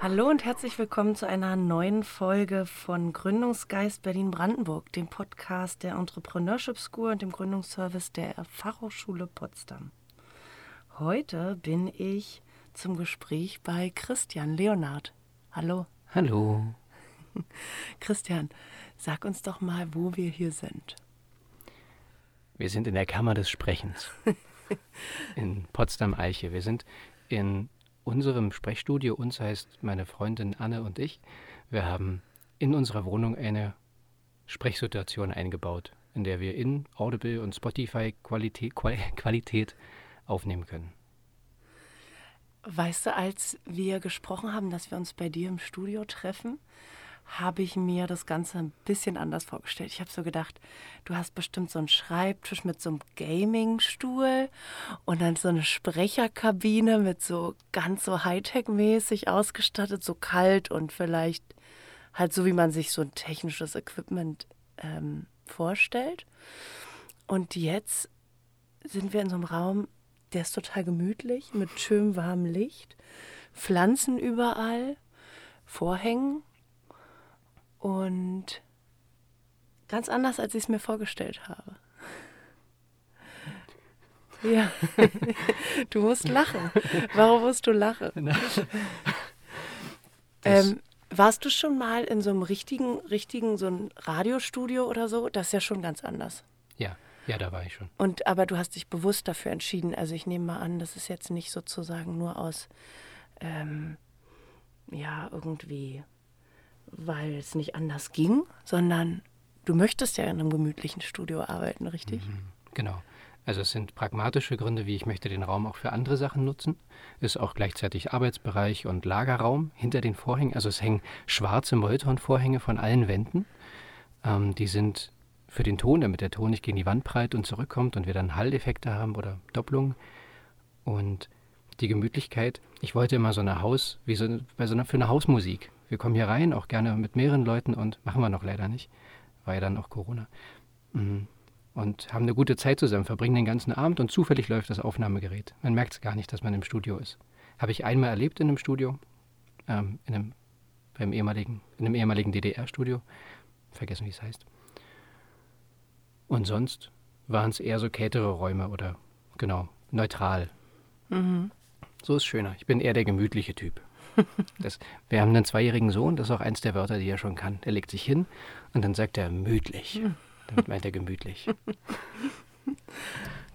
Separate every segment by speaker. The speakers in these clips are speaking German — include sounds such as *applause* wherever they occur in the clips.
Speaker 1: Hallo und herzlich willkommen zu einer neuen Folge von Gründungsgeist Berlin-Brandenburg, dem Podcast der Entrepreneurship School und dem Gründungsservice der Fachhochschule Potsdam. Heute bin ich zum Gespräch bei Christian Leonard. Hallo.
Speaker 2: Hallo. *laughs*
Speaker 1: Christian, sag uns doch mal, wo wir hier sind.
Speaker 2: Wir sind in der Kammer des Sprechens *laughs* in Potsdam-Eiche. Wir sind in unserem Sprechstudio. Uns heißt meine Freundin Anne und ich. Wir haben in unserer Wohnung eine Sprechsituation eingebaut, in der wir in Audible und Spotify Qualität, *laughs* Qualität aufnehmen können.
Speaker 1: Weißt du, als wir gesprochen haben, dass wir uns bei dir im Studio treffen, habe ich mir das Ganze ein bisschen anders vorgestellt. Ich habe so gedacht, du hast bestimmt so einen Schreibtisch mit so einem Gaming-Stuhl und dann so eine Sprecherkabine mit so ganz so Hightech-mäßig ausgestattet, so kalt und vielleicht halt so, wie man sich so ein technisches Equipment ähm, vorstellt. Und jetzt sind wir in so einem Raum, der ist total gemütlich, mit schönem warmem Licht, Pflanzen überall, Vorhängen und ganz anders, als ich es mir vorgestellt habe. Ja, *laughs* du musst lachen. Warum musst du lachen? ähm, warst du schon mal in so einem richtigen, richtigen, so ein Radiostudio oder so? Das ist ja schon ganz anders.
Speaker 2: Ja, ja, da war ich schon.
Speaker 1: Und aber du hast dich bewusst dafür entschieden. Also ich nehme mal an, das ist jetzt nicht sozusagen nur aus ähm, ja irgendwie weil es nicht anders ging, sondern du möchtest ja in einem gemütlichen Studio arbeiten, richtig? Mhm,
Speaker 2: genau. Also es sind pragmatische Gründe, wie ich möchte den Raum auch für andere Sachen nutzen. Ist auch gleichzeitig Arbeitsbereich und Lagerraum hinter den Vorhängen. Also es hängen schwarze Molton-Vorhänge von allen Wänden. Ähm, die sind für den Ton, damit der Ton nicht gegen die Wand prallt und zurückkommt und wir dann Halleffekte haben oder Doppelungen. Und die Gemütlichkeit. Ich wollte immer so eine Haus, wie so, bei so einer, für eine Hausmusik wir kommen hier rein, auch gerne mit mehreren Leuten und machen wir noch leider nicht, war ja dann auch Corona. Mhm. Und haben eine gute Zeit zusammen, verbringen den ganzen Abend und zufällig läuft das Aufnahmegerät. Man merkt es gar nicht, dass man im Studio ist. Habe ich einmal erlebt in einem Studio, ähm, in, einem, beim ehemaligen, in einem ehemaligen DDR-Studio. Vergessen, wie es heißt. Und sonst waren es eher so kältere Räume oder genau, neutral. Mhm. So ist schöner. Ich bin eher der gemütliche Typ. Das, wir haben einen zweijährigen Sohn, das ist auch eins der Wörter, die er schon kann. Er legt sich hin und dann sagt er mütlich. Damit meint er gemütlich.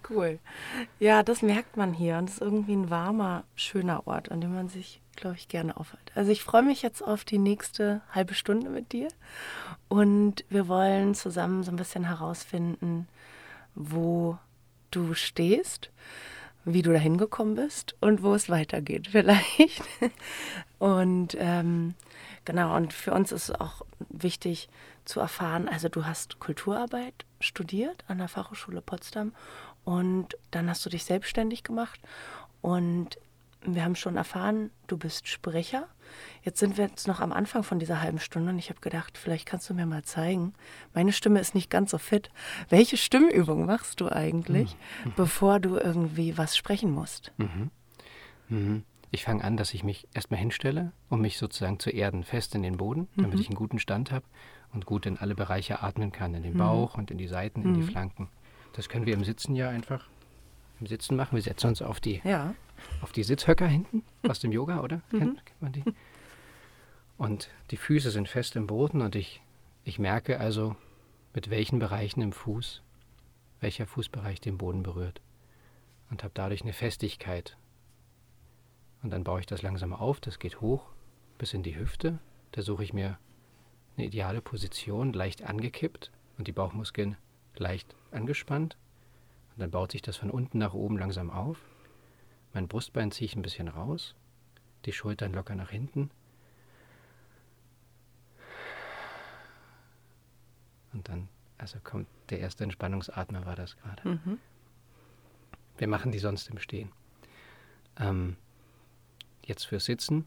Speaker 1: Cool. Ja, das merkt man hier. Und es ist irgendwie ein warmer, schöner Ort, an dem man sich, glaube ich, gerne aufhält. Also ich freue mich jetzt auf die nächste halbe Stunde mit dir. Und wir wollen zusammen so ein bisschen herausfinden, wo du stehst wie du da hingekommen bist und wo es weitergeht *laughs* vielleicht. Und ähm, genau, und für uns ist es auch wichtig zu erfahren, also du hast Kulturarbeit studiert an der Fachhochschule Potsdam und dann hast du dich selbstständig gemacht und wir haben schon erfahren, du bist Sprecher. Jetzt sind wir jetzt noch am Anfang von dieser halben Stunde und ich habe gedacht, vielleicht kannst du mir mal zeigen. Meine Stimme ist nicht ganz so fit. Welche Stimmübung machst du eigentlich, mhm. bevor du irgendwie was sprechen musst?
Speaker 2: Mhm. Mhm. Ich fange an, dass ich mich erstmal hinstelle, um mich sozusagen zu erden, fest in den Boden, damit mhm. ich einen guten Stand habe und gut in alle Bereiche atmen kann, in den mhm. Bauch und in die Seiten, in die mhm. Flanken. Das können wir im Sitzen ja einfach im Sitzen machen. Wir setzen uns auf die ja auf die Sitzhöcker hinten *laughs* aus dem Yoga, oder? Mhm. Kennt, kennt man die? Und die Füße sind fest im Boden und ich, ich merke also, mit welchen Bereichen im Fuß, welcher Fußbereich den Boden berührt. Und habe dadurch eine Festigkeit. Und dann baue ich das langsam auf, das geht hoch bis in die Hüfte. Da suche ich mir eine ideale Position, leicht angekippt und die Bauchmuskeln leicht angespannt. Und dann baut sich das von unten nach oben langsam auf. Mein Brustbein ziehe ich ein bisschen raus, die Schultern locker nach hinten. Und dann, also kommt der erste Entspannungsatmer, war das gerade. Mhm. Wir machen die sonst im Stehen. Ähm, jetzt fürs Sitzen.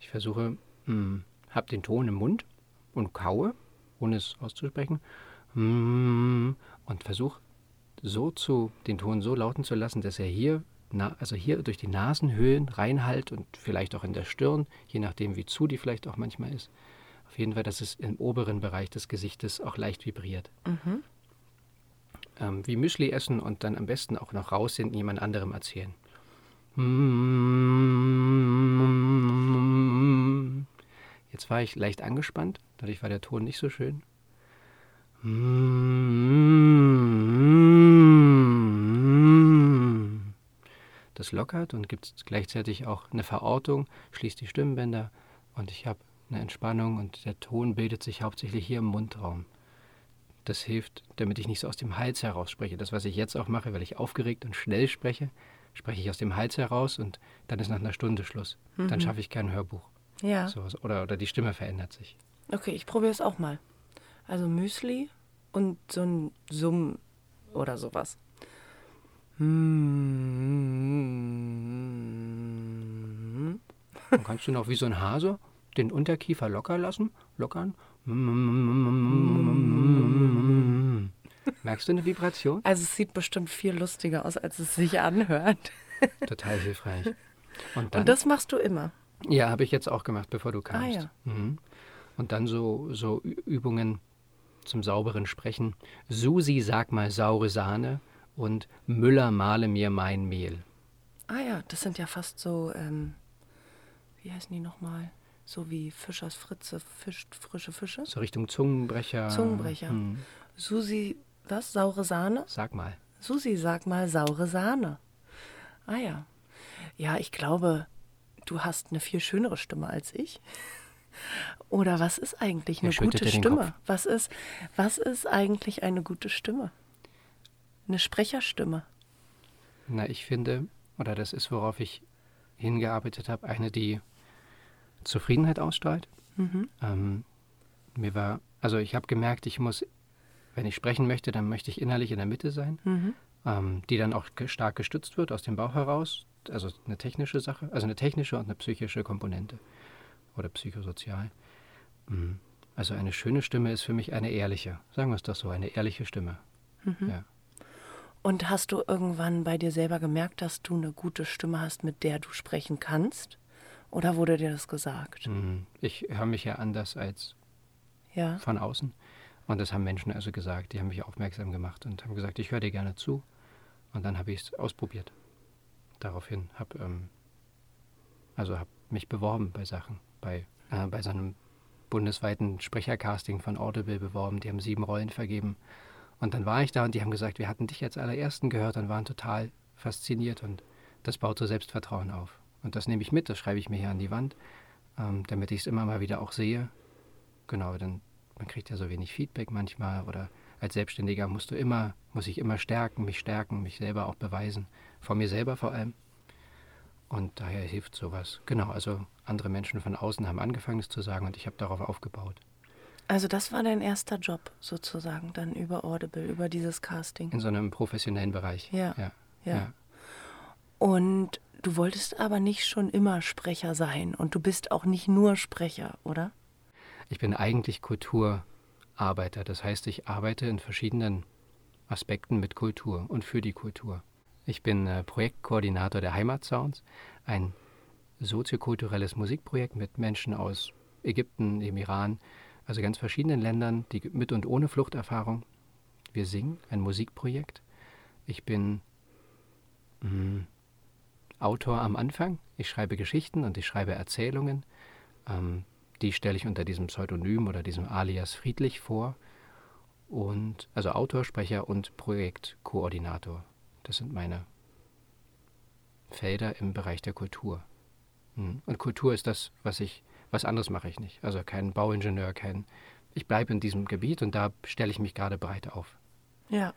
Speaker 2: Ich versuche, hm, habe den Ton im Mund und kaue, ohne es auszusprechen. Hm, und versuche so zu, den Ton so lauten zu lassen, dass er hier, na, also hier durch die Nasenhöhlen reinhalt und vielleicht auch in der Stirn, je nachdem wie zu die vielleicht auch manchmal ist. Auf jeden Fall, dass es im oberen Bereich des Gesichtes auch leicht vibriert.
Speaker 1: Mhm.
Speaker 2: Ähm, wie Müsli essen und dann am besten auch noch raus sind, jemand anderem erzählen. Jetzt war ich leicht angespannt, dadurch war der Ton nicht so schön. Das lockert und gibt gleichzeitig auch eine Verortung, schließt die Stimmbänder und ich habe eine Entspannung und der Ton bildet sich hauptsächlich hier im Mundraum. Das hilft, damit ich nicht so aus dem Hals heraus spreche. Das, was ich jetzt auch mache, weil ich aufgeregt und schnell spreche, spreche ich aus dem Hals heraus und dann ist nach einer Stunde Schluss. Mhm. Dann schaffe ich kein Hörbuch.
Speaker 1: Ja.
Speaker 2: Sowas. Oder, oder die Stimme verändert sich.
Speaker 1: Okay, ich probiere es auch mal. Also Müsli und so ein Summ oder sowas.
Speaker 2: Dann kannst du noch wie so ein Hase den Unterkiefer locker lassen, lockern. Merkst du eine Vibration?
Speaker 1: Also es sieht bestimmt viel lustiger aus, als es sich anhört.
Speaker 2: Total hilfreich.
Speaker 1: Und, dann, Und das machst du immer?
Speaker 2: Ja, habe ich jetzt auch gemacht, bevor du kamst.
Speaker 1: Ah, ja.
Speaker 2: mhm. Und dann so, so Übungen zum sauberen Sprechen. Susi, sag mal saure Sahne und Müller, male mir mein Mehl.
Speaker 1: Ah ja, das sind ja fast so, ähm, wie heißen die nochmal? So wie Fischers Fritze fischt frische Fische.
Speaker 2: So Richtung Zungenbrecher.
Speaker 1: Zungenbrecher. Hm. Susi, was? Saure Sahne?
Speaker 2: Sag mal.
Speaker 1: Susi, sag mal saure Sahne. Ah ja. Ja, ich glaube, du hast eine viel schönere Stimme als ich. *laughs* Oder was ist eigentlich eine gute Stimme? Was ist, was ist eigentlich eine gute Stimme? Eine Sprecherstimme.
Speaker 2: Na, ich finde, oder das ist, worauf ich hingearbeitet habe, eine, die Zufriedenheit ausstrahlt. Mhm. Ähm, mir war, also ich habe gemerkt, ich muss, wenn ich sprechen möchte, dann möchte ich innerlich in der Mitte sein, mhm. ähm, die dann auch stark gestützt wird aus dem Bauch heraus. Also eine technische Sache, also eine technische und eine psychische Komponente oder psychosozial. Mhm. Also eine schöne Stimme ist für mich eine ehrliche, sagen wir es doch so, eine ehrliche Stimme. Mhm. Ja.
Speaker 1: Und hast du irgendwann bei dir selber gemerkt, dass du eine gute Stimme hast, mit der du sprechen kannst? Oder wurde dir das gesagt?
Speaker 2: Mhm. Ich höre mich ja anders als
Speaker 1: ja.
Speaker 2: von außen. Und das haben Menschen also gesagt, die haben mich aufmerksam gemacht und haben gesagt, ich höre dir gerne zu. Und dann habe ich es ausprobiert. Daraufhin habe ähm, also hab mich beworben bei Sachen, bei, äh, bei so einem bundesweiten Sprechercasting von Audible beworben. Die haben sieben Rollen vergeben. Und dann war ich da und die haben gesagt, wir hatten dich als allerersten gehört und waren total fasziniert und das baut so Selbstvertrauen auf. Und das nehme ich mit, das schreibe ich mir hier an die Wand, ähm, damit ich es immer mal wieder auch sehe. Genau, dann man kriegt ja so wenig Feedback manchmal oder als Selbstständiger musst du immer, muss ich immer stärken, mich stärken, mich selber auch beweisen, vor mir selber vor allem. Und daher hilft sowas. Genau, also andere Menschen von außen haben angefangen, es zu sagen und ich habe darauf aufgebaut.
Speaker 1: Also das war dein erster Job sozusagen, dann über Audible, über dieses Casting.
Speaker 2: In so einem professionellen Bereich.
Speaker 1: Ja. Ja. ja. ja. Und Du wolltest aber nicht schon immer Sprecher sein und du bist auch nicht nur Sprecher, oder?
Speaker 2: Ich bin eigentlich Kulturarbeiter. Das heißt, ich arbeite in verschiedenen Aspekten mit Kultur und für die Kultur. Ich bin äh, Projektkoordinator der Heimatsounds, ein soziokulturelles Musikprojekt mit Menschen aus Ägypten, dem Iran, also ganz verschiedenen Ländern, die mit und ohne Fluchterfahrung. Wir singen ein Musikprojekt. Ich bin mh, hm, Autor am Anfang. Ich schreibe Geschichten und ich schreibe Erzählungen. Ähm, die stelle ich unter diesem Pseudonym oder diesem Alias Friedlich vor. Und also Autor, Sprecher und Projektkoordinator. Das sind meine Felder im Bereich der Kultur. Hm. Und Kultur ist das, was ich, was anderes mache ich nicht. Also kein Bauingenieur, kein. Ich bleibe in diesem Gebiet und da stelle ich mich gerade breit auf.
Speaker 1: Ja.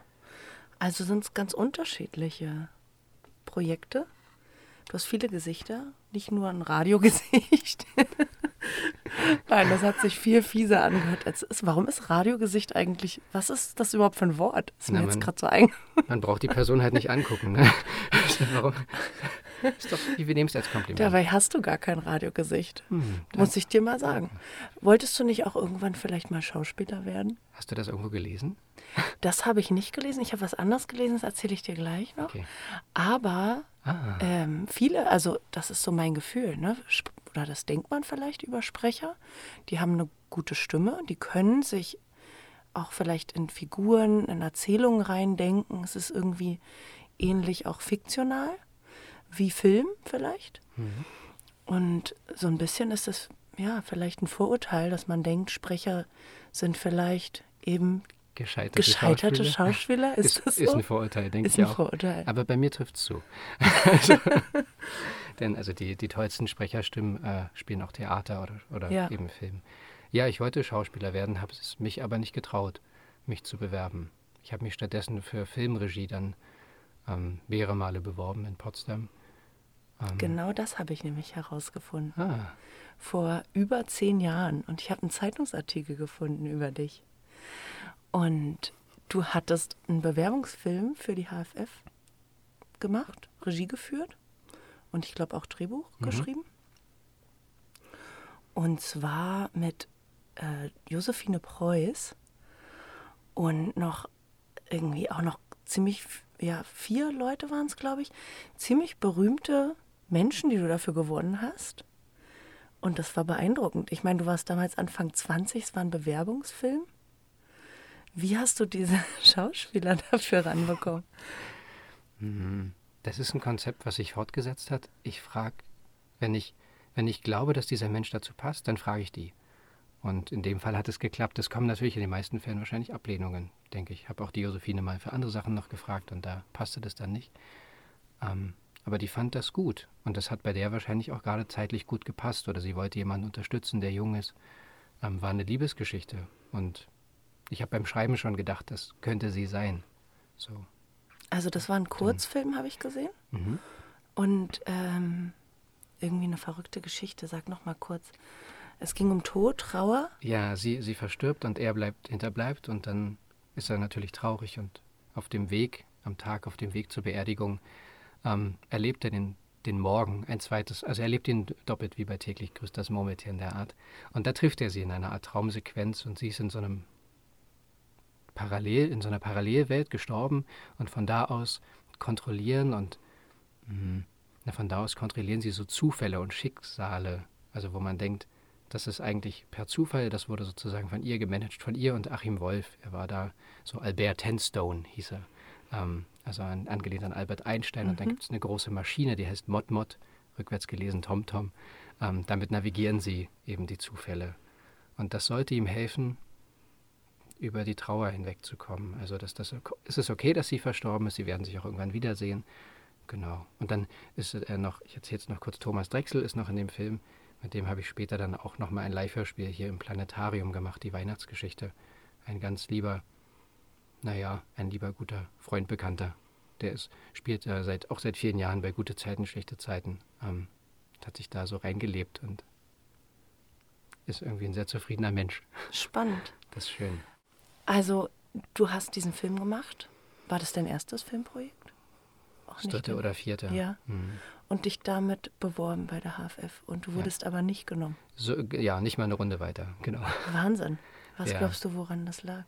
Speaker 1: Also sind es ganz unterschiedliche Projekte? Du hast viele Gesichter, nicht nur ein Radiogesicht. *laughs* Nein, das hat sich viel fieser angehört als ist. Warum ist Radiogesicht eigentlich, was ist das überhaupt für ein Wort? Ist mir Na, jetzt gerade so ein.
Speaker 2: Man braucht die Person halt nicht angucken. Ne? *laughs* Warum? Ist doch, wir nehmen es als Kompliment.
Speaker 1: Dabei hast du gar kein Radiogesicht. Hm, muss ich dir mal sagen. Wolltest du nicht auch irgendwann vielleicht mal Schauspieler werden?
Speaker 2: Hast du das irgendwo gelesen? *laughs*
Speaker 1: Das habe ich nicht gelesen. Ich habe was anderes gelesen, das erzähle ich dir gleich noch.
Speaker 2: Okay.
Speaker 1: Aber
Speaker 2: Ah,
Speaker 1: ähm, viele, also das ist so mein Gefühl, ne? Oder das denkt man vielleicht über Sprecher. Die haben eine gute Stimme, die können sich auch vielleicht in Figuren, in Erzählungen reindenken. Es ist irgendwie ähnlich auch fiktional, wie Film vielleicht. Und so ein bisschen ist es ja vielleicht ein Vorurteil, dass man denkt, Sprecher sind vielleicht eben
Speaker 2: gescheiterte,
Speaker 1: gescheiterte
Speaker 2: Schauspieler.
Speaker 1: Schauspieler. Ist,
Speaker 2: Ist,
Speaker 1: das so?
Speaker 2: ist ein Vorurteil, denke
Speaker 1: Ist
Speaker 2: ich auch.
Speaker 1: Vorurteil.
Speaker 2: Aber bei mir trifft es zu. also, *laughs* *laughs* denn also die, die tollsten Sprecherstimmen äh, spielen auch Theater oder, oder
Speaker 1: Ja.
Speaker 2: eben Film. Ja, ich wollte Schauspieler werden, habe es mich aber nicht getraut, mich zu bewerben. Ich habe mich stattdessen für Filmregie dann ähm, mehrere Male beworben in Potsdam. Ähm,
Speaker 1: Genau das habe ich nämlich herausgefunden.
Speaker 2: Ah,
Speaker 1: Vor über zehn Jahren. Und ich habe einen Zeitungsartikel gefunden über dich. Und du hattest einen Bewerbungsfilm für die HFF gemacht, Regie geführt und ich glaube auch Drehbuch geschrieben. Und zwar mit äh, Josephine Preuß und noch irgendwie auch noch ziemlich, ja, vier Leute waren es, glaube ich, ziemlich berühmte Menschen, die du dafür gewonnen hast. Und das war beeindruckend. Ich meine, du warst damals Anfang 20, es war ein Bewerbungsfilm. Wie hast du diese *laughs* Schauspieler dafür ranbekommen?
Speaker 2: mhm. das ist ein Konzept, was sich fortgesetzt hat. Ich frage, wenn ich, wenn ich glaube, dass dieser Mensch dazu passt, dann frage ich die. Und in dem Fall hat es geklappt. Es kommen natürlich in den meisten Fällen wahrscheinlich Ablehnungen, denke ich. Ich habe auch die Josephine mal für andere Sachen noch gefragt und da passte das dann nicht. Ähm, aber die fand das gut. Und das hat bei der wahrscheinlich auch gerade zeitlich gut gepasst. Oder sie wollte jemanden unterstützen, der jung ist. Ähm, war eine Liebesgeschichte. Und ich habe beim Schreiben schon gedacht, das könnte sie sein. So.
Speaker 1: Also das war ein Kurzfilm, habe ich gesehen.
Speaker 2: Mhm.
Speaker 1: Und ähm, irgendwie eine verrückte Geschichte. Sag noch mal kurz. Es ging um Tod, Trauer.
Speaker 2: Ja, sie, sie verstirbt und er bleibt, hinterbleibt und dann ist er natürlich traurig und auf dem Weg, am Tag auf dem Weg zur Beerdigung, ähm, erlebt er den, den Morgen ein zweites, also er erlebt ihn doppelt wie bei täglich grüßt das Murmeltier in der Art. Und da trifft er sie in einer Art Traumsequenz und sie ist in so einem Parallel, in so einer Parallelwelt gestorben und von da aus kontrollieren und mh, na, von da aus kontrollieren sie so Zufälle und Schicksale, also wo man denkt, das ist eigentlich per Zufall, das wurde sozusagen von ihr gemanagt, von ihr und Achim Wolf. Er war da, so Albert Tenstone hieß er, ähm, also an, angelehnt an Albert Einstein. Und dann gibt es eine große Maschine, die heißt Mod Mod, rückwärts gelesen TomTom. Ähm, damit navigieren sie eben die Zufälle. Und das sollte ihm helfen, über die Trauer hinwegzukommen. Also dass das, es ist okay, dass sie verstorben ist, sie werden sich auch irgendwann wiedersehen. Genau. Und dann ist er noch, ich erzähle jetzt noch kurz, Thomas Drechsel ist noch in dem Film, mit dem habe ich später dann auch nochmal ein Live-Hörspiel hier im Planetarium gemacht, die Weihnachtsgeschichte. Ein ganz lieber, naja, ein lieber guter Freund, Bekannter. Der ist, spielt äh, seit, auch seit vielen Jahren bei Gute Zeiten, Schlechte Zeiten. Ähm, hat sich da so reingelebt und ist irgendwie ein sehr zufriedener Mensch.
Speaker 1: Spannend. *laughs*
Speaker 2: Das ist schön.
Speaker 1: Also, du hast diesen Film gemacht. War das dein erstes Filmprojekt? Auch
Speaker 2: Das dritte
Speaker 1: ne?
Speaker 2: oder vierte.
Speaker 1: Ja.
Speaker 2: Mhm.
Speaker 1: Und dich damit beworben bei der HFF. Und du wurdest aber nicht genommen.
Speaker 2: So, ja, nicht mal eine Runde weiter, genau.
Speaker 1: Wahnsinn. Was
Speaker 2: Ja.
Speaker 1: glaubst du, woran das lag?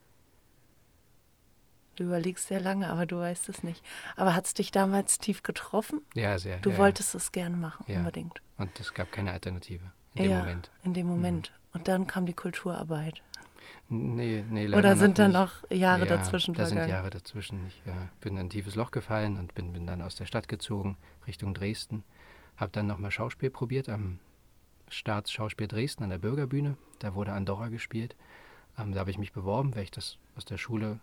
Speaker 1: Du überlegst sehr lange, aber du weißt es nicht. Aber hat es dich damals tief getroffen?
Speaker 2: Ja, sehr.
Speaker 1: Du
Speaker 2: ja,
Speaker 1: wolltest es gerne machen,
Speaker 2: Ja.
Speaker 1: unbedingt.
Speaker 2: Ja. Und es gab keine Alternative in dem
Speaker 1: ja,
Speaker 2: Moment. Mhm.
Speaker 1: in dem Moment. Und dann kam die Kulturarbeit.
Speaker 2: Nee, nee, leider
Speaker 1: Oder sind da noch Jahre
Speaker 2: ja,
Speaker 1: dazwischen
Speaker 2: Da sind
Speaker 1: vergangen?
Speaker 2: Jahre dazwischen. Ich äh, bin in ein tiefes Loch gefallen und bin, bin dann aus der Stadt gezogen, Richtung Dresden. Habe dann nochmal Schauspiel probiert am Staatsschauspiel Dresden an der Bürgerbühne. Da wurde Andorra gespielt. Ähm, da habe ich mich beworben, weil ich das aus der Schule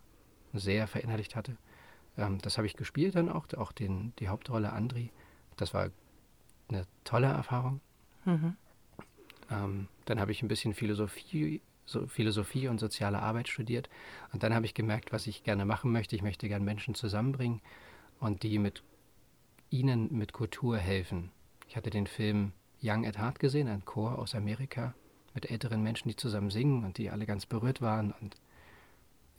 Speaker 2: sehr verinnerlicht hatte. Ähm, das habe ich gespielt dann auch, auch den, die Hauptrolle Andri. Das war eine tolle Erfahrung.
Speaker 1: Mhm.
Speaker 2: Ähm, dann habe ich ein bisschen Philosophie, so Philosophie und soziale Arbeit studiert. Und dann habe ich gemerkt, was ich gerne machen möchte. Ich möchte gerne Menschen zusammenbringen und die mit ihnen mit Kultur helfen. Ich hatte den Film Young at Heart gesehen, ein Chor aus Amerika mit älteren Menschen, die zusammen singen und die alle ganz berührt waren. Und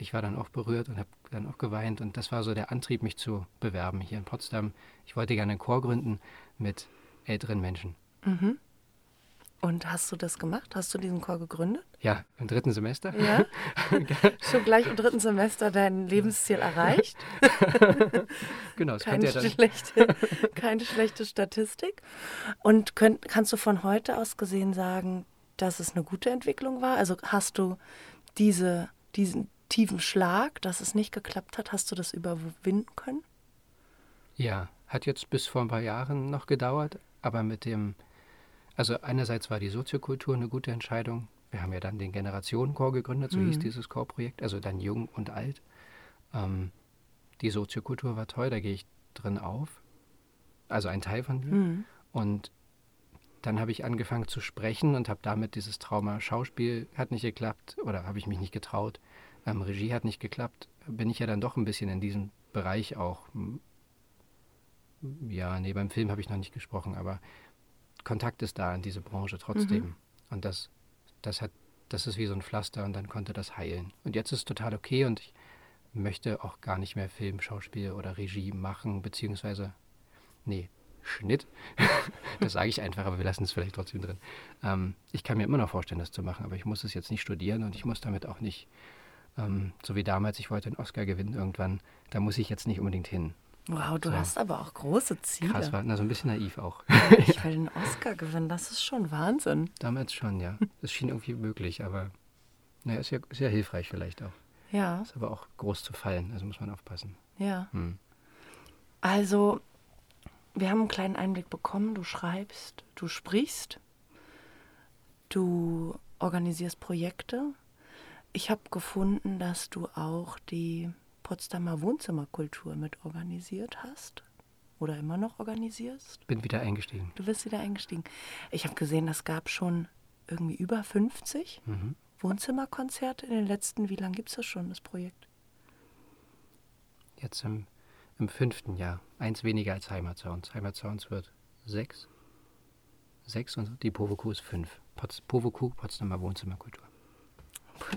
Speaker 2: ich war dann auch berührt und habe dann auch geweint. Und das war so der Antrieb, mich zu bewerben hier in Potsdam. Ich wollte gerne einen Chor gründen mit älteren Menschen.
Speaker 1: Mhm. Und hast du das gemacht? Hast du diesen Chor gegründet?
Speaker 2: Ja, im dritten Semester.
Speaker 1: Ja. *laughs* Schon gleich im dritten Semester dein Lebensziel erreicht. *laughs*
Speaker 2: genau, das
Speaker 1: keine,
Speaker 2: ja dann
Speaker 1: schlechte, keine schlechte Statistik. Und könnt, kannst du von heute aus gesehen sagen, dass es eine gute Entwicklung war? Also hast du diese, diesen tiefen Schlag, dass es nicht geklappt hat, hast du das überwinden können?
Speaker 2: Ja, hat jetzt bis vor ein paar Jahren noch gedauert, aber mit dem also einerseits war die Soziokultur eine gute Entscheidung. Wir haben ja dann den Generationenchor gegründet, so mhm. hieß dieses Chorprojekt, also dann jung und alt. Ähm, die Soziokultur war toll, da gehe ich drin auf. Also ein Teil von mir. Mhm. Und dann habe ich angefangen zu sprechen und habe damit dieses Trauma Schauspiel hat nicht geklappt oder habe ich mich nicht getraut. Ähm, Regie hat nicht geklappt. Bin ich ja dann doch ein bisschen in diesem Bereich auch. Ja, nee, beim Film habe ich noch nicht gesprochen, aber Kontakt ist da in diese Branche trotzdem. Mhm. Und das, das hat, das ist wie so ein Pflaster und dann konnte das heilen. Und jetzt ist es total okay und ich möchte auch gar nicht mehr Film, Schauspiel oder Regie machen, beziehungsweise, nee, Schnitt. *laughs* das sage ich einfach, aber wir lassen es vielleicht trotzdem drin. Ähm, ich kann mir immer noch vorstellen, das zu machen, aber ich muss es jetzt nicht studieren und ich muss damit auch nicht, ähm, so wie damals, ich wollte einen Oscar gewinnen irgendwann, da muss ich jetzt nicht unbedingt hin.
Speaker 1: Wow, du so. hast aber auch große Ziele.
Speaker 2: Krass, war na, so ein bisschen naiv auch.
Speaker 1: ich *laughs* will einen Oscar gewinnen, das ist schon Wahnsinn.
Speaker 2: Damals schon, ja. Das schien irgendwie möglich, aber naja, ist ja, ist ja hilfreich vielleicht auch.
Speaker 1: Ja.
Speaker 2: Ist aber auch groß zu fallen, also muss man aufpassen.
Speaker 1: Ja. Hm. Also, wir haben einen kleinen Einblick bekommen. Du schreibst, du sprichst, du organisierst Projekte. Ich habe gefunden, dass du auch die Potsdamer Wohnzimmerkultur mit organisiert hast oder immer noch organisierst.
Speaker 2: Bin wieder eingestiegen.
Speaker 1: Du bist wieder eingestiegen. Ich habe gesehen, es gab schon irgendwie über 50 mhm. Wohnzimmerkonzerte in den letzten, wie lange gibt es das schon, das Projekt?
Speaker 2: Jetzt im, im fünften Jahr. Eins weniger als Heimatsounds. Heimatsounds wird sechs. Sechs und die Povoku ist fünf. Pots, Povoku, Potsdamer Wohnzimmerkultur.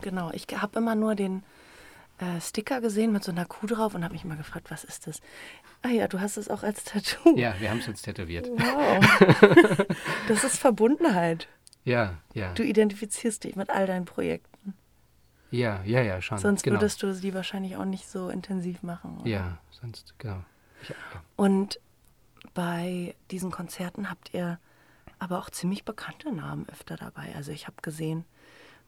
Speaker 1: Genau, ich habe immer nur den äh, Sticker gesehen mit so einer Kuh drauf und habe mich immer gefragt, was ist das? Ah ja, du hast es auch als Tattoo.
Speaker 2: Ja, wir haben es uns tätowiert.
Speaker 1: Wow. *laughs* das ist Verbundenheit.
Speaker 2: Ja, ja.
Speaker 1: Du identifizierst dich mit all deinen Projekten.
Speaker 2: Ja, ja, ja, schon.
Speaker 1: Sonst genau. würdest du sie wahrscheinlich auch nicht so intensiv machen.
Speaker 2: Oder? Ja, sonst, genau. Ich, ja.
Speaker 1: Und bei diesen Konzerten habt ihr aber auch ziemlich bekannte Namen öfter dabei. Also ich habe gesehen,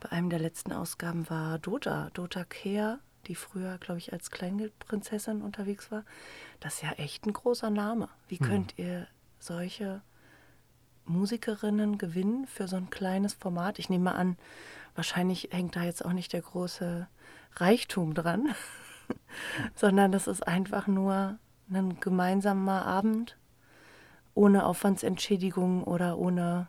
Speaker 1: bei einem der letzten Ausgaben war Dota, Dota Kehr, die früher, glaube ich, als Kleingeldprinzessin unterwegs war. Das ist ja echt ein großer Name. Wie mhm. könnt ihr solche Musikerinnen gewinnen für so ein kleines Format? Ich nehme an, wahrscheinlich hängt da jetzt auch nicht der große Reichtum dran, *laughs* sondern das ist einfach nur ein gemeinsamer Abend ohne Aufwandsentschädigung oder ohne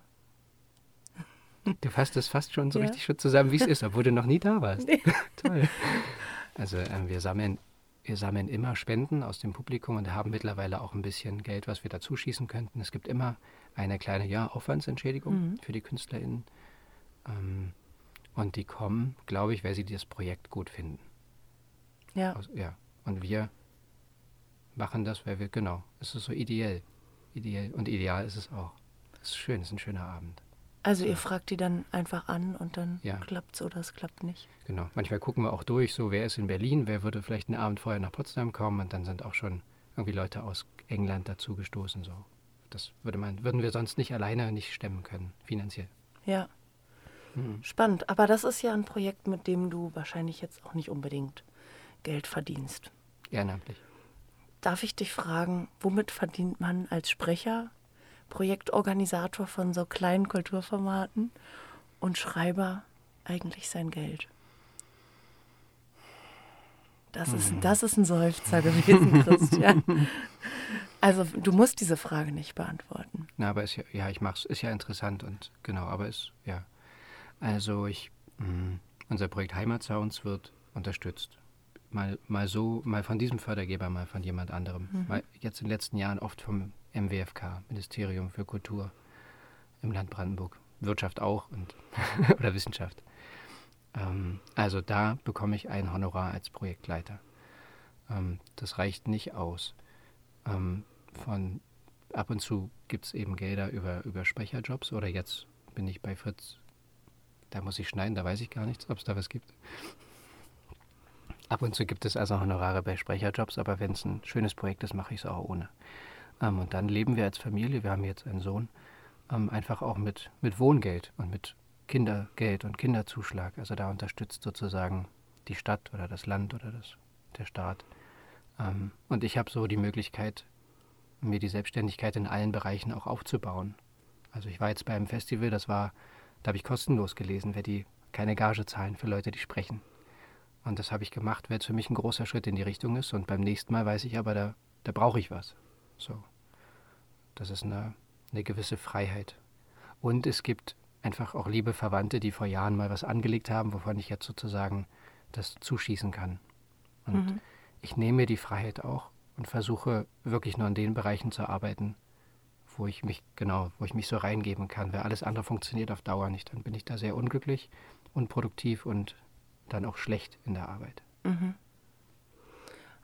Speaker 2: Du fasst es fast schon so ja. richtig schon zusammen, wie es ist, obwohl du noch nie da warst. *laughs* Nee. Toll. Also ähm, wir, sammeln, wir sammeln immer Spenden aus dem Publikum und haben mittlerweile auch ein bisschen Geld, was wir dazu schießen könnten. Es gibt immer eine kleine ja, Aufwandsentschädigung mhm. für die KünstlerInnen. Ähm, und die kommen, glaube ich, weil sie das Projekt gut finden.
Speaker 1: Ja.
Speaker 2: Aus, ja. Und wir machen das, weil wir, genau, es ist so ideell. Ideell. Und ideal ist es auch. Es ist schön, es ist ein schöner Abend.
Speaker 1: Also ihr fragt die dann einfach an und dann ja. klappt es oder es klappt nicht.
Speaker 2: Genau. Manchmal gucken wir auch durch, so wer ist in Berlin, wer würde vielleicht einen Abend vorher nach Potsdam kommen und dann sind auch schon irgendwie Leute aus England dazu gestoßen. So. Das würde man, würden wir sonst nicht alleine nicht stemmen können, finanziell.
Speaker 1: Ja. Mhm. Spannend. Aber das ist ja ein Projekt, mit dem du wahrscheinlich jetzt auch nicht unbedingt Geld verdienst.
Speaker 2: Ehrenamtlich.
Speaker 1: Darf ich dich fragen, womit verdient man als Sprecher Projektorganisator von so kleinen Kulturformaten und Schreiber eigentlich sein Geld? Das ist, mhm. das ist ein Seufzer gewesen, *laughs* Christian. Also du musst diese Frage nicht beantworten.
Speaker 2: Na, aber ist ja, ja, ich mach's, ist ja interessant und genau, aber ist, ja. Also ich, mh, mm, unser Projekt Heimatsounds wird unterstützt. Mal, mal so, mal von diesem Fördergeber, mal von jemand anderem. Mhm. Mal jetzt in den letzten Jahren oft vom MWFK, Ministerium für Kultur im Land Brandenburg. Wirtschaft auch und *laughs* oder Wissenschaft. Ähm, also da bekomme ich ein Honorar als Projektleiter. Ähm, das reicht nicht aus. Ähm, von ab und zu gibt es eben Gelder über, über Sprecherjobs oder jetzt bin ich bei Fritz. Da muss ich schneiden, da weiß ich gar nichts, ob es da was gibt. Ab und zu gibt es also Honorare bei Sprecherjobs, aber wenn es ein schönes Projekt ist, mache ich es auch ohne. Ähm, und dann leben wir als Familie, wir haben jetzt einen Sohn, ähm, einfach auch mit, mit Wohngeld und mit Kindergeld und Kinderzuschlag. Also da unterstützt sozusagen die Stadt oder das Land oder das, der Staat. Ähm, und ich habe so die Möglichkeit, mir die Selbstständigkeit in allen Bereichen auch aufzubauen. Also ich war jetzt bei einem Festival, das war, da habe ich kostenlos gelesen, wer die keine Gage zahlen für Leute, die sprechen. Und das habe ich gemacht, weil es für mich ein großer Schritt in die Richtung ist. Und beim nächsten Mal weiß ich aber, da, da brauche ich was. So. Das ist eine, eine gewisse Freiheit. Und es gibt einfach auch liebe Verwandte, die vor Jahren mal was angelegt haben, wovon ich jetzt sozusagen das zuschießen kann. Und mhm. ich nehme mir die Freiheit auch und versuche wirklich nur in den Bereichen zu arbeiten, wo ich mich genau, wo ich mich so reingeben kann. Weil alles andere funktioniert auf Dauer nicht. Dann bin ich da sehr unglücklich, unproduktiv und dann auch schlecht in der Arbeit. Mhm.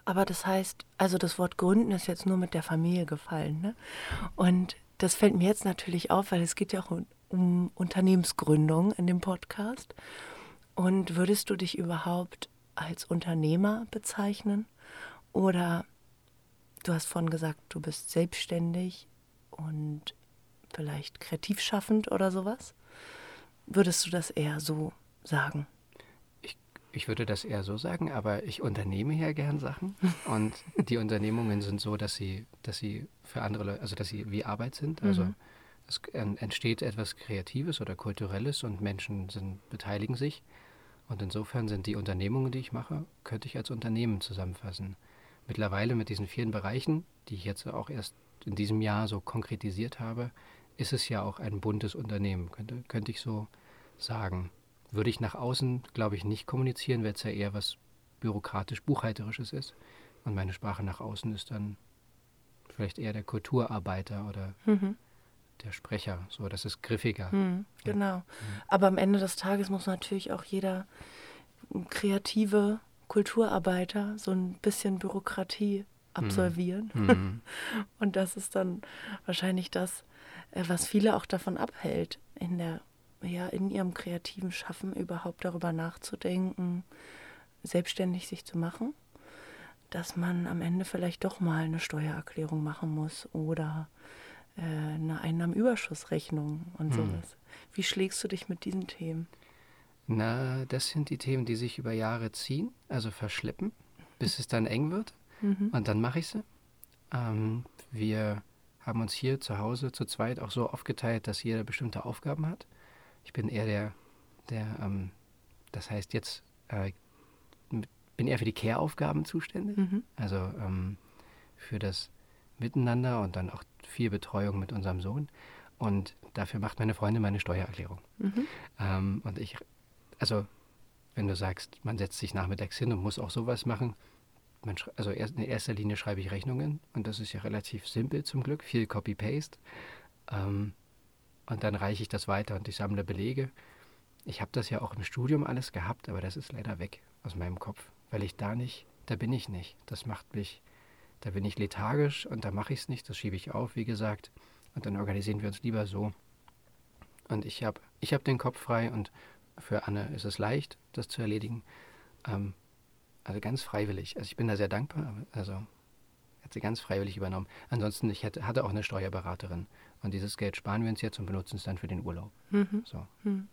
Speaker 1: Aber das heißt, also das Wort gründen ist jetzt nur mit der Familie gefallen. Ne? Und das fällt mir jetzt natürlich auf, weil es geht ja auch um, um Unternehmensgründung in dem Podcast. Und würdest du dich überhaupt als Unternehmer bezeichnen? Oder du hast vorhin gesagt, du bist selbstständig und vielleicht kreativ schaffend oder sowas. Würdest du das eher so sagen?
Speaker 2: Ich würde das eher so sagen, aber ich unternehme ja gern Sachen *laughs* und die Unternehmungen sind so, dass sie, dass sie für andere Leute, also dass sie wie Arbeit sind. Also mhm. es entsteht etwas Kreatives oder Kulturelles und Menschen sind, beteiligen sich. Und insofern sind die Unternehmungen, die ich mache, könnte ich als Unternehmen zusammenfassen. Mittlerweile mit diesen vielen Bereichen, die ich jetzt auch erst in diesem Jahr so konkretisiert habe, ist es ja auch ein buntes Unternehmen, könnte, könnte ich so sagen würde ich nach außen, glaube ich, nicht kommunizieren, weil es ja eher was bürokratisch-buchhalterisches ist. Und meine Sprache nach außen ist dann vielleicht eher der Kulturarbeiter oder mhm. der Sprecher. So, das ist griffiger.
Speaker 1: Mhm, genau. Ja. Mhm. Aber am Ende des Tages muss natürlich auch jeder kreative Kulturarbeiter so ein bisschen Bürokratie absolvieren. Mhm. mhm. *laughs* Und das ist dann wahrscheinlich das, äh, was viele auch davon abhält, in der ja, in ihrem kreativen Schaffen überhaupt darüber nachzudenken, selbstständig sich zu machen, dass man am Ende vielleicht doch mal eine Steuererklärung machen muss oder äh, eine Einnahmenüberschussrechnung und hm. sowas. Wie schlägst du dich mit diesen Themen?
Speaker 2: Na, das sind die Themen, die sich über Jahre ziehen, also verschleppen, bis es dann eng wird. Mhm. Und dann mache ich sie. Ähm, wir haben uns hier zu Hause zu zweit auch so aufgeteilt, dass jeder bestimmte Aufgaben hat. Ich bin eher der, der ähm, das heißt jetzt, äh, bin eher für die Care-Aufgaben zuständig. Mhm. Also ähm, für das Miteinander und dann auch viel Betreuung mit unserem Sohn. Und dafür macht meine Freundin meine Steuererklärung. Mhm. Ähm, und ich, also wenn du sagst, man setzt sich nachmittags hin und muss auch sowas machen, also in erster Linie schreibe ich Rechnungen und das ist ja relativ simpel zum Glück, viel Copy-Paste. Ähm, und dann reiche ich das weiter und ich sammle Belege. Ich habe das ja auch im Studium alles gehabt, aber das ist leider weg aus meinem Kopf, weil ich da nicht, da bin ich nicht. Das macht mich, da bin ich lethargisch und da mache ich es nicht, das schiebe ich auf, wie gesagt. Und dann organisieren wir uns lieber so. Und ich habe ich hab den Kopf frei und für Anne ist es leicht, das zu erledigen. Ähm, also ganz freiwillig. Also ich bin da sehr dankbar. Also hat sie ganz freiwillig übernommen. Ansonsten, ich hätte, hatte auch eine Steuerberaterin. Und dieses Geld sparen wir uns jetzt und benutzen es dann für den Urlaub. Mhm. So. Mhm.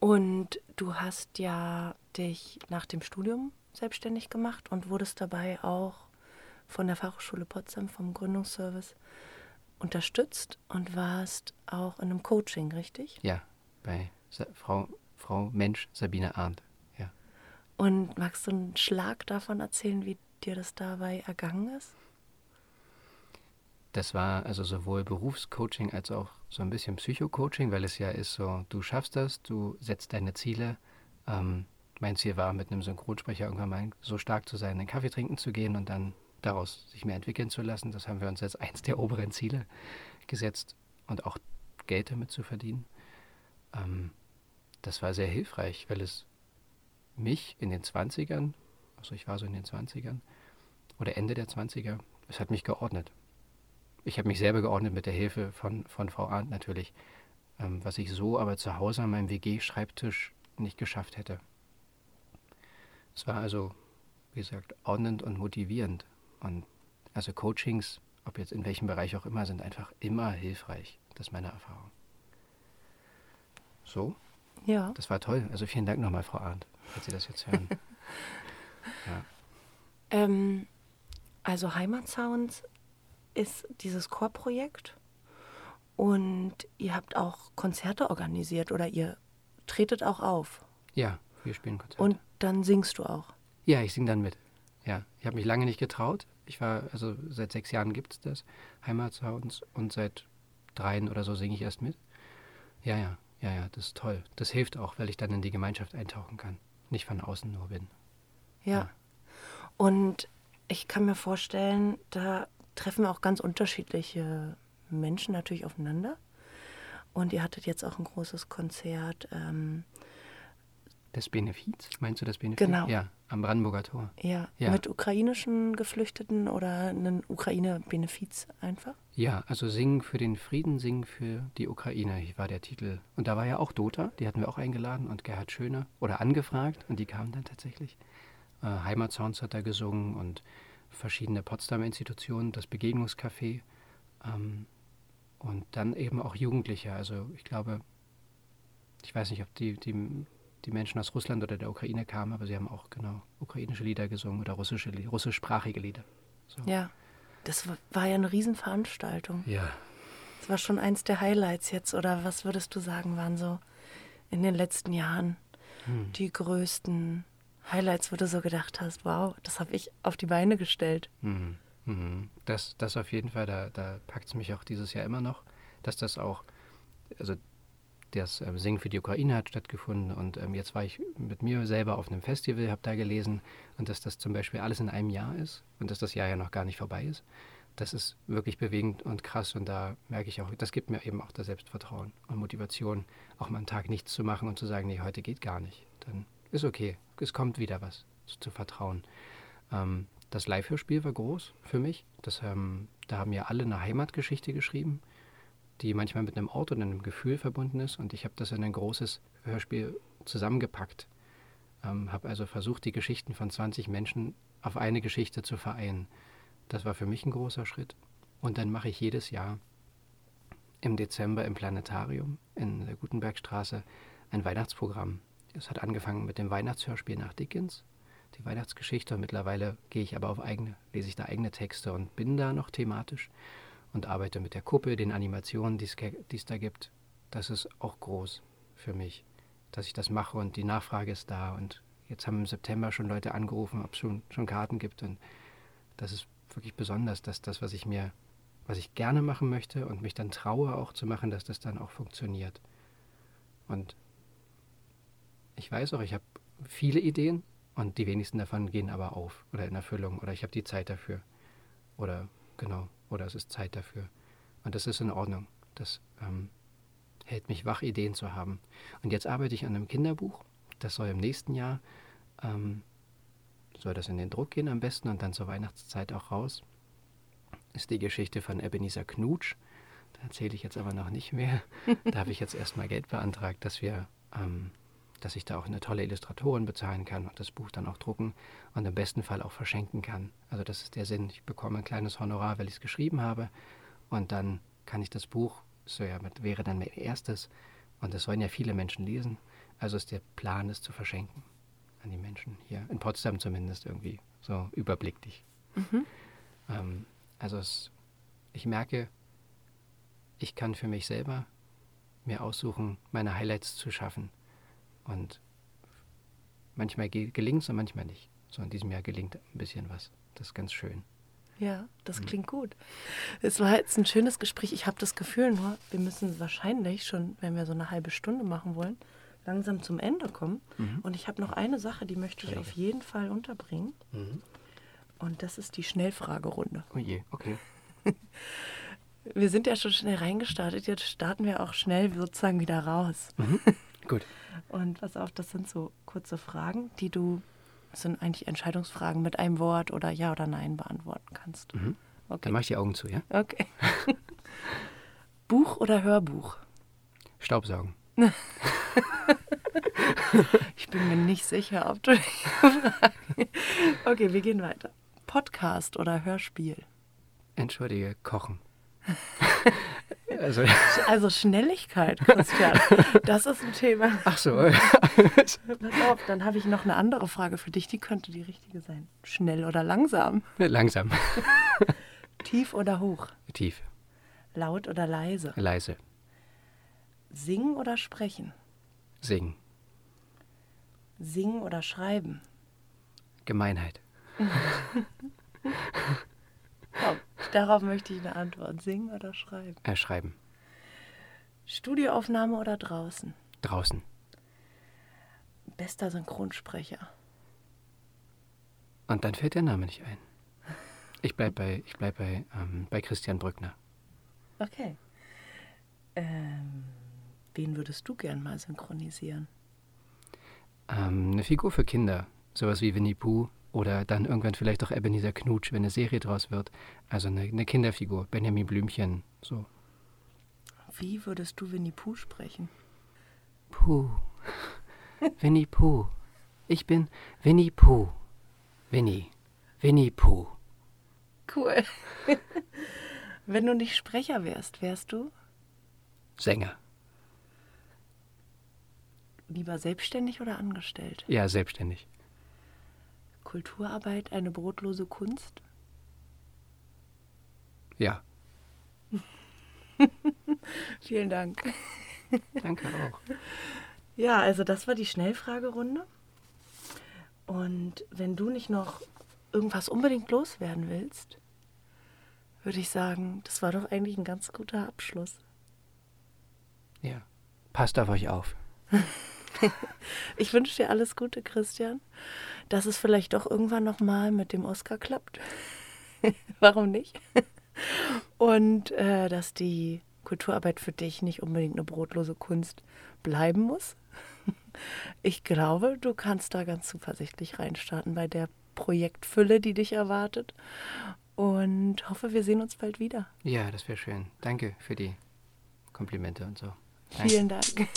Speaker 1: Und du hast ja dich nach dem Studium selbstständig gemacht und wurdest dabei auch von der Fachhochschule Potsdam vom Gründungsservice unterstützt und warst auch in einem Coaching, richtig?
Speaker 2: Ja, bei Sa Frau, Frau Mensch Sabine Arndt. Ja.
Speaker 1: Und magst du einen Schlag davon erzählen, wie dir das dabei ergangen ist?
Speaker 2: Das war also sowohl Berufscoaching als auch so ein bisschen Psychocoaching, weil es ja ist so, du schaffst das, du setzt deine Ziele. Ähm, mein Ziel war, mit einem Synchronsprecher irgendwann mal so stark zu sein, einen Kaffee trinken zu gehen und dann daraus sich mehr entwickeln zu lassen. Das haben wir uns als eins der oberen Ziele gesetzt und auch Geld damit zu verdienen. Ähm, das war sehr hilfreich, weil es mich in den 20ern, also ich war so in den 20ern oder Ende der 20er, es hat mich geordnet ich habe mich selber geordnet mit der Hilfe von, von Frau Arndt natürlich. ähm, was ich so aber zu Hause an meinem WG-Schreibtisch nicht geschafft hätte. Es war also, wie gesagt, ordnend und motivierend. Und also Coachings, ob jetzt in welchem Bereich auch immer, sind einfach immer hilfreich. Das ist meine Erfahrung. So?
Speaker 1: Ja.
Speaker 2: Das war toll. Also vielen Dank nochmal, Frau Arndt, falls Sie das jetzt hören. *laughs*
Speaker 1: ja. Ähm, also Heimatsounds ist dieses Chorprojekt und ihr habt auch Konzerte organisiert oder ihr tretet auch auf.
Speaker 2: Ja, wir spielen Konzerte.
Speaker 1: Und dann singst du auch.
Speaker 2: Ja, ich singe dann mit. Ja, ich habe mich lange nicht getraut. Ich war, also seit sechs Jahren gibt es das, Heimatsounds, und seit dreien oder so singe ich erst mit. Ja, ja, ja, ja, das ist toll. Das hilft auch, weil ich dann in die Gemeinschaft eintauchen kann. Nicht von außen nur bin.
Speaker 1: Ja. ja. Und ich kann mir vorstellen, da treffen auch ganz unterschiedliche Menschen natürlich aufeinander. Und ihr hattet jetzt auch ein großes Konzert. Ähm,
Speaker 2: des Benefiz? Meinst du das Benefiz?
Speaker 1: Genau.
Speaker 2: Ja, am Brandenburger Tor.
Speaker 1: Ja, ja. mit ukrainischen Geflüchteten oder einen Ukraine-Benefiz einfach?
Speaker 2: Ja, also Singen für den Frieden, Singen für die Ukraine war der Titel. Und da war ja auch Dota, die hatten wir auch eingeladen und Gerhard Schöner oder angefragt und die kamen dann tatsächlich. Äh, Heimatsounds hat er gesungen und verschiedene Potsdamer Institutionen, das Begegnungscafé ähm, und dann eben auch Jugendliche. Also ich glaube, ich weiß nicht, ob die, die, die Menschen aus Russland oder der Ukraine kamen, aber sie haben auch genau ukrainische Lieder gesungen oder russische, russischsprachige Lieder.
Speaker 1: So. Ja, das war ja eine Riesenveranstaltung.
Speaker 2: Ja.
Speaker 1: Das war schon eins der Highlights jetzt, oder was würdest du sagen, waren so in den letzten Jahren hm. die größten Highlights, wo du so gedacht hast, wow, das habe ich auf die Beine gestellt.
Speaker 2: Mhm. Mhm. Das, das auf jeden Fall, da, da packt es mich auch dieses Jahr immer noch, dass das auch, also das ähm, Singen für die Ukraine hat stattgefunden und ähm, jetzt war ich mit mir selber auf einem Festival, habe da gelesen und dass das zum Beispiel alles in einem Jahr ist und dass das Jahr ja noch gar nicht vorbei ist. Das ist wirklich bewegend und krass und da merke ich auch, das gibt mir eben auch das Selbstvertrauen und Motivation, auch mal einen Tag nichts zu machen und zu sagen, nee, heute geht gar nicht. Dann ist okay, es kommt wieder was zu, zu vertrauen. Ähm, das Live-Hörspiel war groß für mich. Das, ähm, da haben ja alle eine Heimatgeschichte geschrieben, die manchmal mit einem Ort und einem Gefühl verbunden ist. Und ich habe das in ein großes Hörspiel zusammengepackt. Ähm, habe also versucht, die Geschichten von 20 Menschen auf eine Geschichte zu vereinen. Das war für mich ein großer Schritt. Und dann mache ich jedes Jahr im Dezember im Planetarium in der Gutenbergstraße ein Weihnachtsprogramm es hat angefangen mit dem Weihnachtshörspiel nach Dickens, die Weihnachtsgeschichte. Und mittlerweile gehe ich aber auf eigene, lese ich da eigene Texte und bin da noch thematisch und arbeite mit der Kuppe, den Animationen, die es da gibt. Das ist auch groß für mich, dass ich das mache und die Nachfrage ist da. Und jetzt haben im September schon Leute angerufen, ob es schon, schon Karten gibt. Und das ist wirklich besonders, dass das, was ich mir, was ich gerne machen möchte und mich dann traue auch zu machen, dass das dann auch funktioniert. Und ich weiß auch, ich habe viele Ideen und die wenigsten davon gehen aber auf oder in Erfüllung oder ich habe die Zeit dafür. Oder genau, oder es ist Zeit dafür. Und das ist in Ordnung. Das ähm, hält mich wach, Ideen zu haben. Und jetzt arbeite ich an einem Kinderbuch. Das soll im nächsten Jahr, ähm, soll das in den Druck gehen am besten und dann zur Weihnachtszeit auch raus. Ist die Geschichte von Ebenezer Knutsch. Da erzähle ich jetzt aber noch nicht mehr. *laughs* da habe ich jetzt erstmal Geld beantragt, dass wir ähm, dass ich da auch eine tolle Illustratorin bezahlen kann und das Buch dann auch drucken und im besten Fall auch verschenken kann. Also das ist der Sinn. Ich bekomme ein kleines Honorar, weil ich es geschrieben habe und dann kann ich das Buch, so ja, wäre dann mein erstes und das sollen ja viele Menschen lesen. Also ist der Plan, es zu verschenken an die Menschen hier, in Potsdam zumindest irgendwie, so überblicklich. Mhm. Ähm, also es, ich merke, ich kann für mich selber mir aussuchen, meine Highlights zu schaffen. Und manchmal gelingt es und manchmal nicht. So in diesem Jahr gelingt ein bisschen was. Das ist ganz schön.
Speaker 1: Ja, das mhm. klingt gut. Es war jetzt ein schönes Gespräch. Ich habe das Gefühl nur, wir müssen wahrscheinlich schon, wenn wir so eine halbe Stunde machen wollen, langsam zum Ende kommen. Mhm. Und ich habe noch eine Sache, die möchte ich auf jeden Fall unterbringen. Mhm. Und das ist die Schnellfragerunde.
Speaker 2: Oh je, okay. *laughs*
Speaker 1: wir sind ja schon schnell reingestartet, jetzt starten wir auch schnell sozusagen wieder raus.
Speaker 2: Mhm. *laughs* Gut.
Speaker 1: Und pass auf, das sind so kurze Fragen, die du, das sind eigentlich Entscheidungsfragen mit einem Wort oder Ja oder Nein beantworten kannst.
Speaker 2: Mhm. Okay. Dann mache ich die Augen zu, ja?
Speaker 1: Okay. *laughs* Buch oder Hörbuch?
Speaker 2: Staubsaugen. *laughs*
Speaker 1: ich bin mir nicht sicher, ob du die Frage. *laughs* Okay, wir gehen weiter. Podcast oder Hörspiel?
Speaker 2: Entschuldige, kochen. Also,
Speaker 1: also Schnelligkeit, Christian. Das ist ein Thema.
Speaker 2: Ach so. *laughs*
Speaker 1: Pass auf, dann habe ich noch eine andere Frage für dich. Die könnte die richtige sein. Schnell oder langsam?
Speaker 2: Langsam. *laughs*
Speaker 1: Tief oder hoch?
Speaker 2: Tief.
Speaker 1: Laut oder leise?
Speaker 2: Leise.
Speaker 1: Singen oder sprechen?
Speaker 2: Singen.
Speaker 1: Singen oder schreiben?
Speaker 2: Gemeinheit. *laughs*
Speaker 1: Darauf möchte ich eine Antwort. Singen oder schreiben?
Speaker 2: Äh, schreiben.
Speaker 1: Studioaufnahme oder draußen?
Speaker 2: Draußen.
Speaker 1: Bester Synchronsprecher.
Speaker 2: Und dann fällt der Name nicht ein. Ich bleib bei, ich bleib bei, ähm, bei Christian Brückner.
Speaker 1: Okay. Ähm, wen würdest du gern mal synchronisieren?
Speaker 2: Ähm, eine Figur für Kinder. Sowas wie Winnie Pooh oder dann irgendwann vielleicht auch Ebenezer Knutsch, wenn eine Serie draus wird. Also eine, eine Kinderfigur, Benjamin Blümchen, so.
Speaker 1: Wie würdest du Winnie Pooh sprechen?
Speaker 2: Puh. *laughs* Winnie Pooh. Ich bin Winnie Pooh. Winnie. Winnie Pooh.
Speaker 1: Cool. *laughs* Wenn du nicht Sprecher wärst, wärst du?
Speaker 2: Sänger.
Speaker 1: Lieber selbstständig oder angestellt?
Speaker 2: Ja, selbstständig.
Speaker 1: Kulturarbeit eine brotlose Kunst?
Speaker 2: Ja. *laughs*
Speaker 1: Vielen Dank.
Speaker 2: Danke auch.
Speaker 1: Ja, also das war die Schnellfragerunde. Und wenn du nicht noch irgendwas unbedingt loswerden willst, würde ich sagen, das war doch eigentlich ein ganz guter Abschluss.
Speaker 2: Ja. Passt auf euch auf. *laughs*
Speaker 1: ich wünsche dir alles Gute, Christian. Dass es vielleicht doch irgendwann nochmal mit dem Oscar klappt. *laughs* Warum nicht? Und äh, dass die Kulturarbeit für dich nicht unbedingt eine brotlose Kunst bleiben muss. *laughs* Ich glaube, du kannst da ganz zuversichtlich reinstarten bei der Projektfülle, die dich erwartet. Und hoffe, wir sehen uns bald wieder.
Speaker 2: Ja, das wäre schön. Danke für die Komplimente und so.
Speaker 1: Vielen Dank.